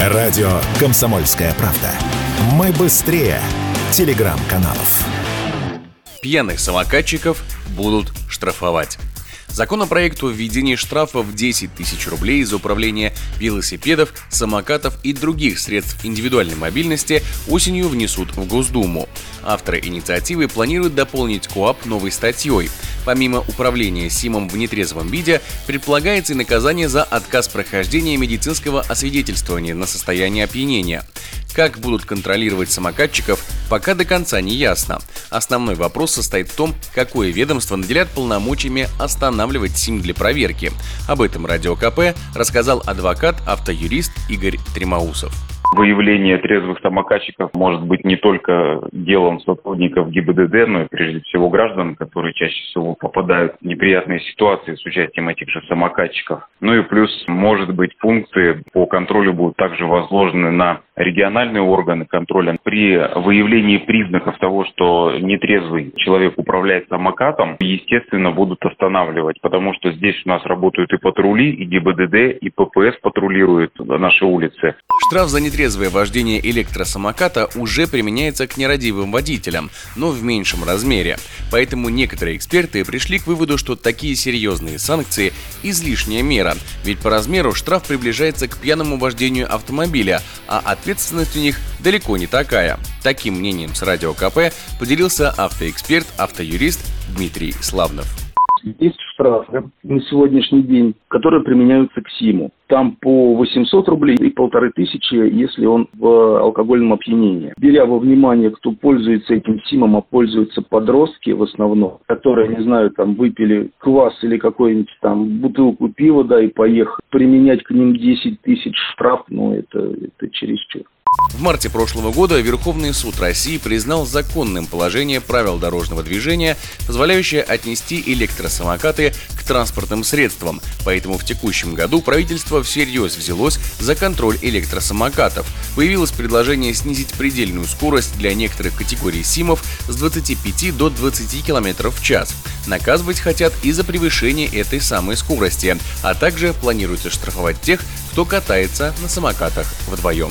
Радио «Комсомольская правда». Мы быстрее телеграм-каналов. Пьяных самокатчиков будут штрафовать. Законопроект о введении штрафа в 10 тысяч рублей за управление велосипедов, самокатов и других средств индивидуальной мобильности осенью внесут в Госдуму. Авторы инициативы планируют дополнить КОАП новой статьей. Помимо управления СИМом в нетрезвом виде, предполагается и наказание за отказ прохождения медицинского освидетельствования на состояние опьянения. Как будут контролировать самокатчиков, пока до конца не ясно. Основной вопрос состоит в том, какое ведомство наделяет полномочиями останавливать СИМ для проверки. Об этом Радио КП рассказал адвокат, автоюрист Игорь Тремаусов. Выявление трезвых самокатчиков может быть не только делом сотрудников ГИБДД, но и прежде всего граждан, которые чаще всего попадают в неприятные ситуации с участием этих же самокатчиков. Ну и плюс, может быть, функции по контролю будут также возложены на региональные органы контроля. При выявлении признаков того, что нетрезвый человек управляет самокатом, естественно, будут останавливать, потому что здесь у нас работают и патрули, и ГИБДД, и ППС патрулируют наши улицы. Штраф за нетрезвое вождение электросамоката уже применяется к нерадивым водителям, но в меньшем размере. Поэтому некоторые эксперты пришли к выводу, что такие серьезные санкции – излишняя мера, ведь по размеру штраф приближается к пьяному вождению автомобиля, а ответственность у них далеко не такая. Таким мнением с Радио КП поделился автоэксперт, автоюрист Дмитрий Славнов. Есть штрафы на сегодняшний день, которые применяются к СИМу. Там по 800 рублей и полторы тысячи, если он в алкогольном опьянении. Беря во внимание, кто пользуется этим СИМом, а пользуются подростки в основном, которые, не знаю, там выпили квас или какую-нибудь там бутылку пива, да, и поехали. Применять к ним 10 тысяч штраф, ну, это, это чересчур. В марте прошлого года Верховный суд России признал законным положение правил дорожного движения, позволяющее отнести электросамокаты к транспортным средствам. Поэтому в текущем году правительство всерьез взялось за контроль электросамокатов. Появилось предложение снизить предельную скорость для некоторых категорий СИМов с 25 до 20 км в час. Наказывать хотят и за превышение этой самой скорости, а также планируется штрафовать тех, кто катается на самокатах вдвоем.